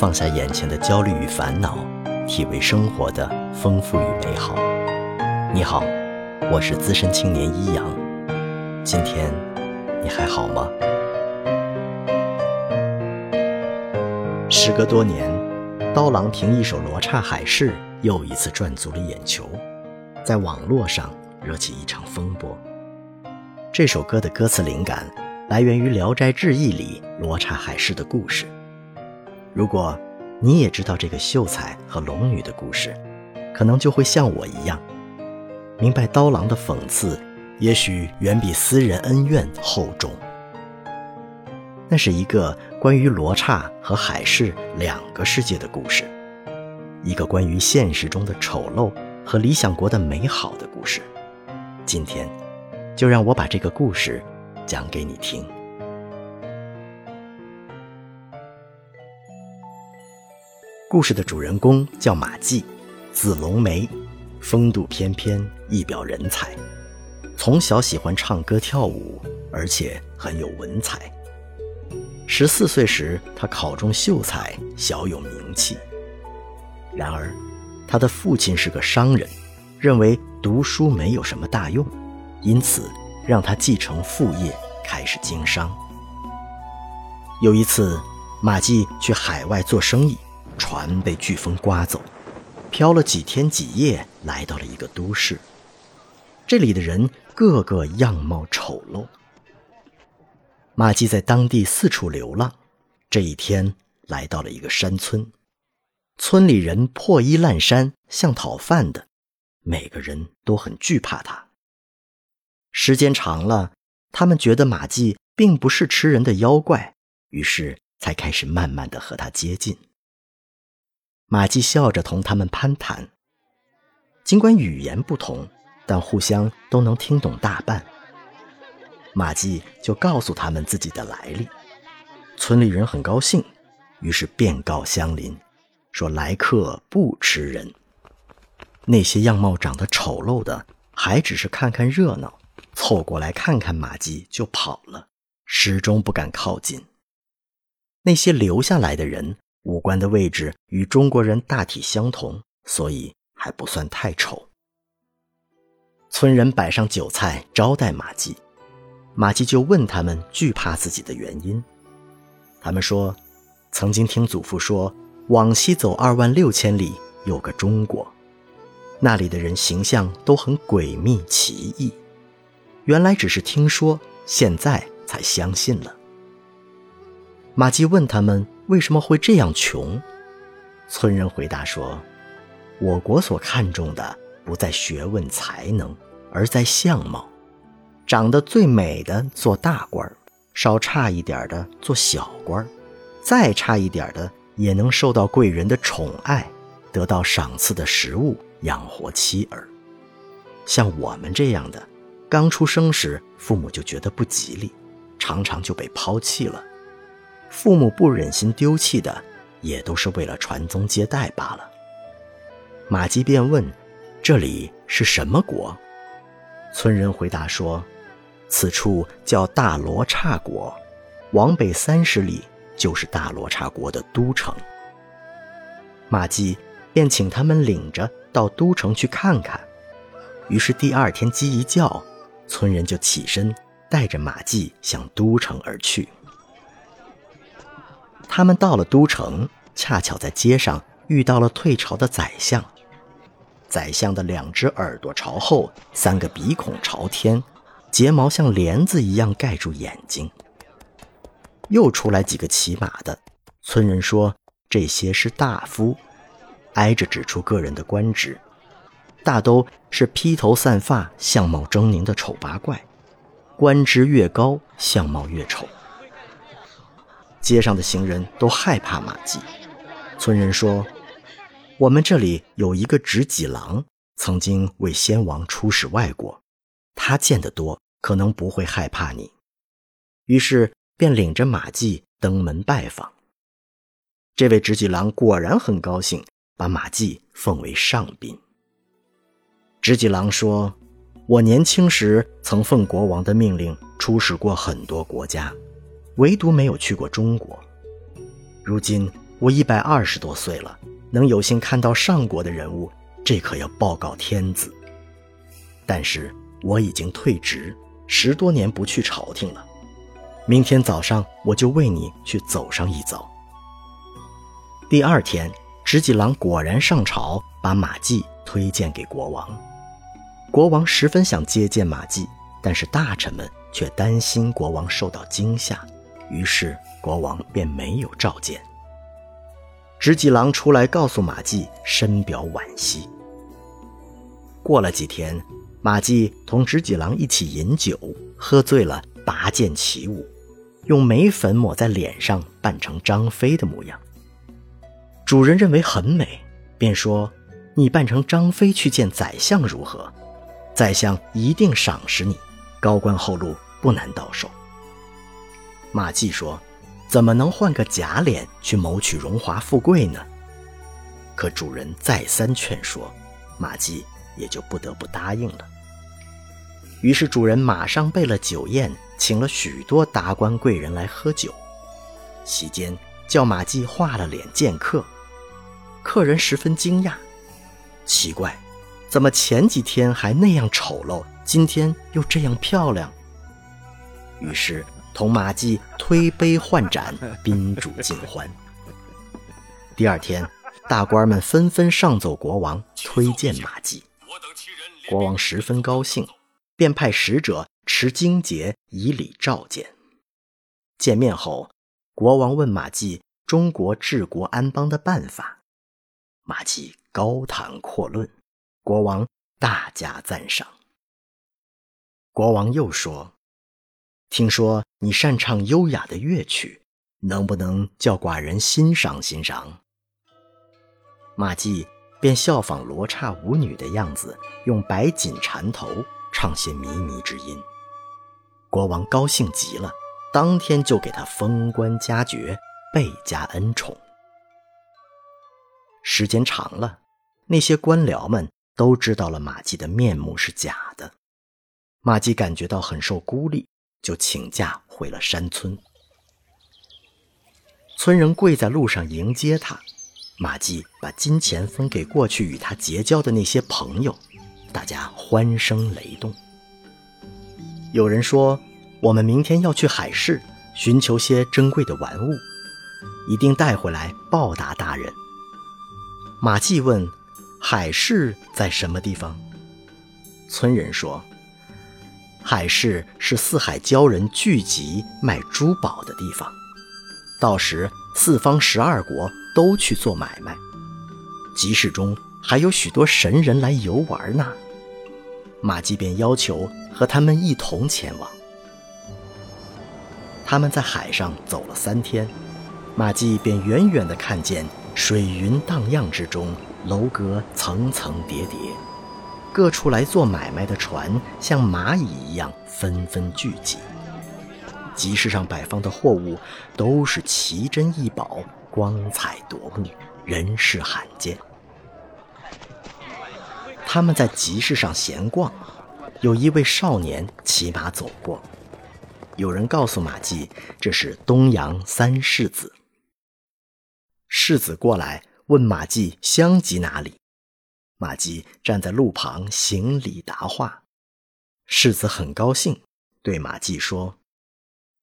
放下眼前的焦虑与烦恼，体味生活的丰富与美好。你好，我是资深青年一阳。今天你还好吗？时隔多年，刀郎凭一首《罗刹海市》又一次赚足了眼球，在网络上惹起一场风波。这首歌的歌词灵感来源于《聊斋志异》里罗刹海市的故事。如果你也知道这个秀才和龙女的故事，可能就会像我一样，明白刀郎的讽刺，也许远比私人恩怨厚重。那是一个关于罗刹和海市两个世界的故事，一个关于现实中的丑陋和理想国的美好的故事。今天。就让我把这个故事讲给你听。故事的主人公叫马季，字龙梅，风度翩翩，一表人才。从小喜欢唱歌跳舞，而且很有文采。十四岁时，他考中秀才，小有名气。然而，他的父亲是个商人，认为读书没有什么大用。因此，让他继承父业，开始经商。有一次，马季去海外做生意，船被飓风刮走，漂了几天几夜，来到了一个都市。这里的人个个样貌丑陋。马季在当地四处流浪，这一天来到了一个山村，村里人破衣烂衫，像讨饭的，每个人都很惧怕他。时间长了，他们觉得马季并不是吃人的妖怪，于是才开始慢慢的和他接近。马季笑着同他们攀谈，尽管语言不同，但互相都能听懂大半。马季就告诉他们自己的来历，村里人很高兴，于是便告乡邻，说来客不吃人。那些样貌长得丑陋的，还只是看看热闹。凑过来看看马季就跑了，始终不敢靠近。那些留下来的人，五官的位置与中国人大体相同，所以还不算太丑。村人摆上酒菜招待马季，马季就问他们惧怕自己的原因。他们说，曾经听祖父说，往西走二万六千里有个中国，那里的人形象都很诡秘奇异。原来只是听说，现在才相信了。马季问他们为什么会这样穷，村人回答说：“我国所看重的不在学问才能，而在相貌。长得最美的做大官儿稍差一点的做小官儿再差一点的也能受到贵人的宠爱，得到赏赐的食物养活妻儿。像我们这样的。”刚出生时，父母就觉得不吉利，常常就被抛弃了。父母不忍心丢弃的，也都是为了传宗接代罢了。马季便问：“这里是什么国？”村人回答说：“此处叫大罗刹国，往北三十里就是大罗刹国的都城。”马季便请他们领着到都城去看看。于是第二天鸡一叫。村人就起身，带着马季向都城而去。他们到了都城，恰巧在街上遇到了退朝的宰相。宰相的两只耳朵朝后，三个鼻孔朝天，睫毛像帘子一样盖住眼睛。又出来几个骑马的，村人说这些是大夫，挨着指出个人的官职。大都是披头散发、相貌狰狞的丑八怪，官职越高，相貌越丑。街上的行人都害怕马季。村人说：“我们这里有一个执戟郎，曾经为先王出使外国，他见得多，可能不会害怕你。”于是便领着马季登门拜访。这位执戟郎果然很高兴，把马季奉为上宾。执戟郎说：“我年轻时曾奉国王的命令出使过很多国家，唯独没有去过中国。如今我一百二十多岁了，能有幸看到上国的人物，这可要报告天子。但是我已经退职，十多年不去朝廷了。明天早上我就为你去走上一遭。”第二天，直戟郎果然上朝，把马季推荐给国王。国王十分想接见马季，但是大臣们却担心国王受到惊吓，于是国王便没有召见。直戟郎出来告诉马季，深表惋惜。过了几天，马季同直戟郎一起饮酒，喝醉了，拔剑起舞，用眉粉抹在脸上，扮成张飞的模样。主人认为很美，便说：“你扮成张飞去见宰相如何？”宰相一定赏识你，高官厚禄不难到手。马季说：“怎么能换个假脸去谋取荣华富贵呢？”可主人再三劝说，马季也就不得不答应了。于是主人马上备了酒宴，请了许多达官贵人来喝酒。席间叫马季画了脸见客，客人十分惊讶，奇怪。怎么前几天还那样丑陋，今天又这样漂亮？于是同马季推杯换盏，宾主尽欢。第二天，大官们纷纷上奏国王，推荐马季。国王十分高兴，便派使者持荆节以礼召见。见面后，国王问马季中国治国安邦的办法，马季高谈阔论。国王大加赞赏。国王又说：“听说你擅长优雅的乐曲，能不能叫寡人欣赏欣赏？”马季便效仿罗刹舞女的样子，用白锦缠头唱些靡靡之音。国王高兴极了，当天就给他封官加爵，倍加恩宠。时间长了，那些官僚们。都知道了马季的面目是假的，马季感觉到很受孤立，就请假回了山村。村人跪在路上迎接他，马季把金钱分给过去与他结交的那些朋友，大家欢声雷动。有人说：“我们明天要去海市，寻求些珍贵的玩物，一定带回来报答大人。”马季问。海市在什么地方？村人说：“海市是四海鲛人聚集卖珠宝的地方，到时四方十二国都去做买卖，集市中还有许多神人来游玩呢。”马季便要求和他们一同前往。他们在海上走了三天，马季便远远地看见水云荡漾之中。楼阁层层叠叠，各处来做买卖的船像蚂蚁一样纷纷聚集。集市上摆放的货物都是奇珍异宝，光彩夺目，人世罕见。他们在集市上闲逛，有一位少年骑马走过。有人告诉马季，这是东阳三世子。世子过来。问马季乡籍哪里？马季站在路旁行礼答话。世子很高兴，对马季说：“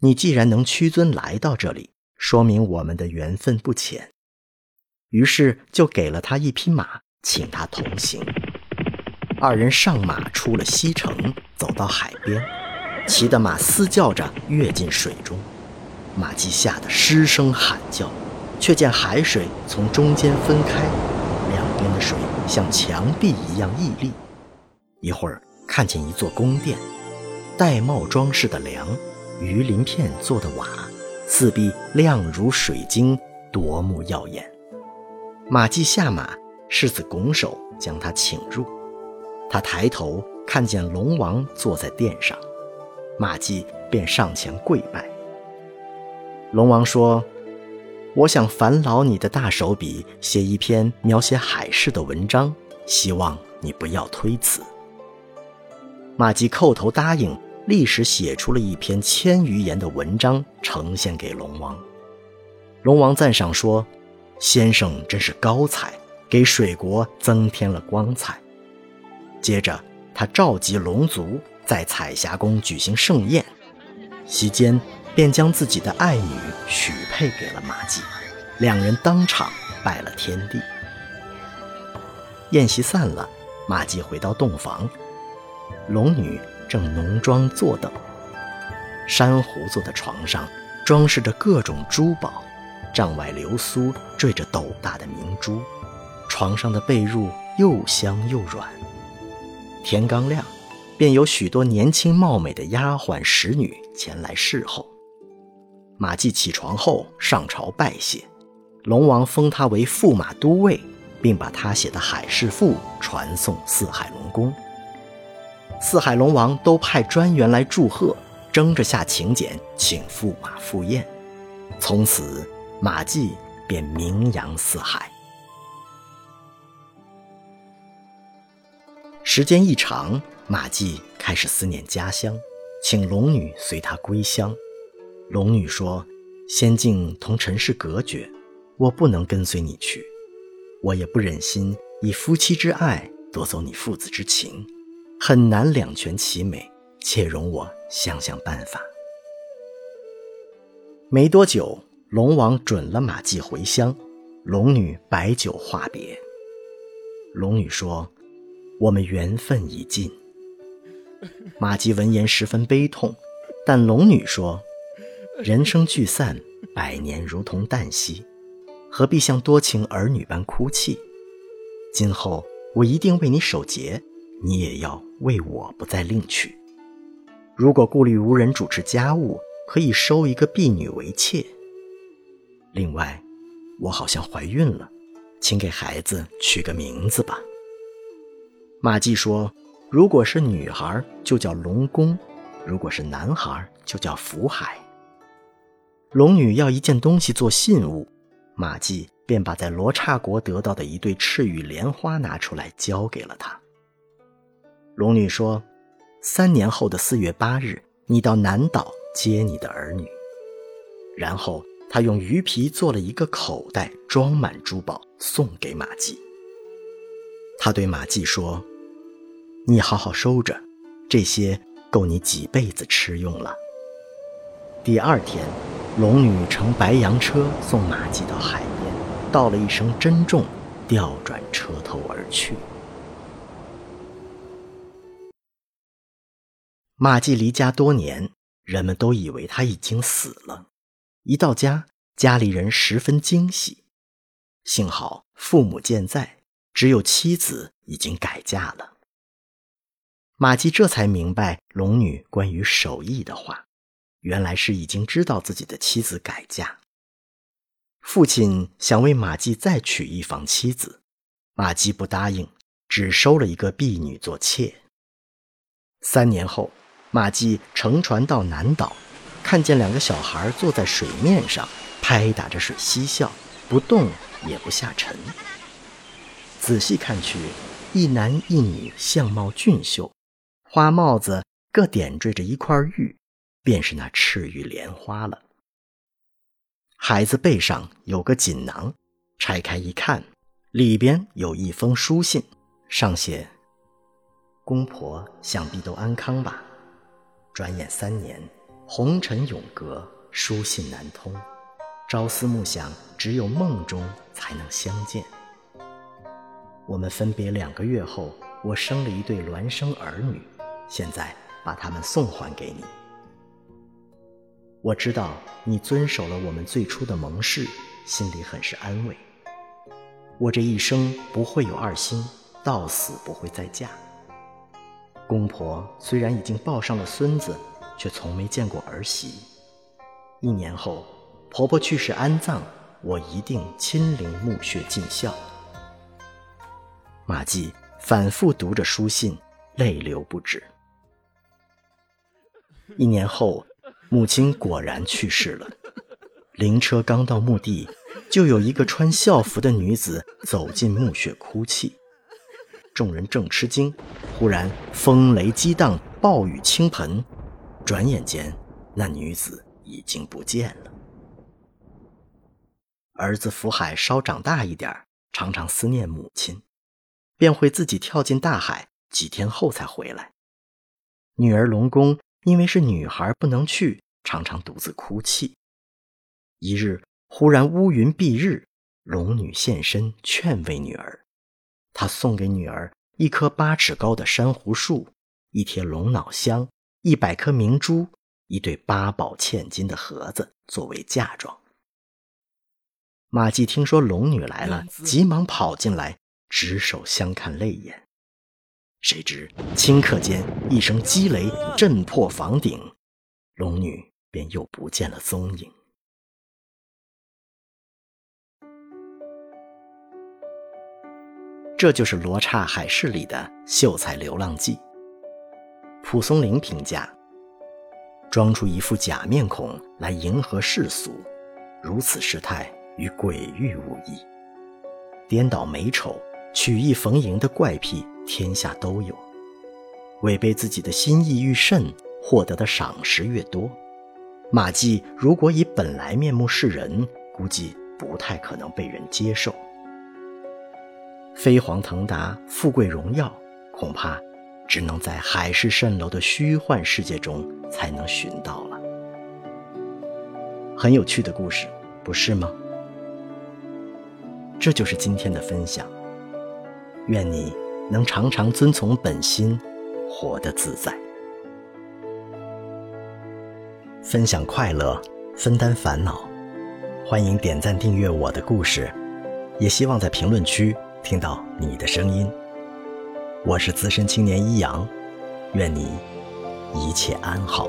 你既然能屈尊来到这里，说明我们的缘分不浅。”于是就给了他一匹马，请他同行。二人上马出了西城，走到海边，骑的马嘶叫着跃进水中，马季吓得失声喊叫。却见海水从中间分开，两边的水像墙壁一样屹立。一会儿看见一座宫殿，玳瑁装饰的梁，鱼鳞片做的瓦，四壁亮如水晶，夺目耀眼。马季下马，世子拱手将他请入。他抬头看见龙王坐在殿上，马季便上前跪拜。龙王说。我想烦劳你的大手笔，写一篇描写海市的文章，希望你不要推辞。马季叩头答应，立时写出了一篇千余言的文章，呈现给龙王。龙王赞赏说：“先生真是高才，给水国增添了光彩。接着，他召集龙族在彩霞宫举行盛宴，席间便将自己的爱女许配给了马季，两人当场拜了天地。宴席散了，马季回到洞房，龙女正浓妆坐等。珊瑚做的床上装饰着各种珠宝，帐外流苏缀着斗大的明珠，床上的被褥又香又软。天刚亮，便有许多年轻貌美的丫鬟使女前来侍候。马季起床后上朝拜谢，龙王封他为驸马都尉，并把他写的海事赋传送四海龙宫。四海龙王都派专员来祝贺。争着下请柬，请驸马赴宴。从此，马季便名扬四海。时间一长，马季开始思念家乡，请龙女随他归乡。龙女说：“仙境同尘世隔绝，我不能跟随你去。我也不忍心以夫妻之爱夺走你父子之情，很难两全其美。”且容我想想办法。没多久，龙王准了马季回乡，龙女摆酒话别。龙女说：“我们缘分已尽。”马季闻言十分悲痛，但龙女说：“人生聚散，百年如同旦夕，何必像多情儿女般哭泣？今后我一定为你守节，你也要为我不再另娶。”如果顾虑无人主持家务，可以收一个婢女为妾。另外，我好像怀孕了，请给孩子取个名字吧。马季说：“如果是女孩，就叫龙宫；如果是男孩，就叫福海。”龙女要一件东西做信物，马季便把在罗刹国得到的一对赤羽莲花拿出来交给了她。龙女说。三年后的四月八日，你到南岛接你的儿女。然后他用鱼皮做了一个口袋，装满珠宝，送给马季。他对马季说：“你好好收着，这些够你几辈子吃用了。”第二天，龙女乘白羊车送马季到海边，道了一声珍重，调转车头而去。马季离家多年，人们都以为他已经死了。一到家，家里人十分惊喜。幸好父母健在，只有妻子已经改嫁了。马季这才明白龙女关于手艺的话，原来是已经知道自己的妻子改嫁。父亲想为马季再娶一房妻子，马季不答应，只收了一个婢女做妾。三年后。马季乘船到南岛，看见两个小孩坐在水面上，拍打着水嬉笑，不动也不下沉。仔细看去，一男一女相貌俊秀，花帽子各点缀着一块玉，便是那赤玉莲花了。孩子背上有个锦囊，拆开一看，里边有一封书信，上写：“公婆想必都安康吧。”转眼三年，红尘永隔，书信难通。朝思暮想，只有梦中才能相见。我们分别两个月后，我生了一对孪生儿女，现在把他们送还给你。我知道你遵守了我们最初的盟誓，心里很是安慰。我这一生不会有二心，到死不会再嫁。公婆虽然已经抱上了孙子，却从没见过儿媳。一年后，婆婆去世安葬，我一定亲临墓穴尽孝。马季反复读着书信，泪流不止。一年后，母亲果然去世了。灵车刚到墓地，就有一个穿校服的女子走进墓穴哭泣。众人正吃惊，忽然风雷激荡，暴雨倾盆，转眼间那女子已经不见了。儿子福海稍长大一点常常思念母亲，便会自己跳进大海，几天后才回来。女儿龙宫因为是女孩不能去，常常独自哭泣。一日忽然乌云蔽日，龙女现身劝慰女儿，她送给女儿一棵八尺高的珊瑚树，一贴龙脑香，一百颗明珠，一对八宝嵌金的盒子作为嫁妆。马季听说龙女来了，急忙跑进来，执手相看泪眼。谁知顷刻间一声击雷震破房顶，龙女便又不见了踪影。这就是罗刹海市里的秀才流浪记。蒲松龄评价：装出一副假面孔来迎合世俗，如此事态。与鬼域无异，颠倒美丑、曲意逢迎的怪癖，天下都有。违背自己的心意愈甚，获得的赏识越多。马季如果以本来面目示人，估计不太可能被人接受。飞黄腾达、富贵荣耀，恐怕只能在海市蜃楼的虚幻世界中才能寻到了。很有趣的故事，不是吗？这就是今天的分享。愿你能常常遵从本心，活得自在。分享快乐，分担烦恼。欢迎点赞订阅我的故事，也希望在评论区听到你的声音。我是资深青年一阳，愿你一切安好。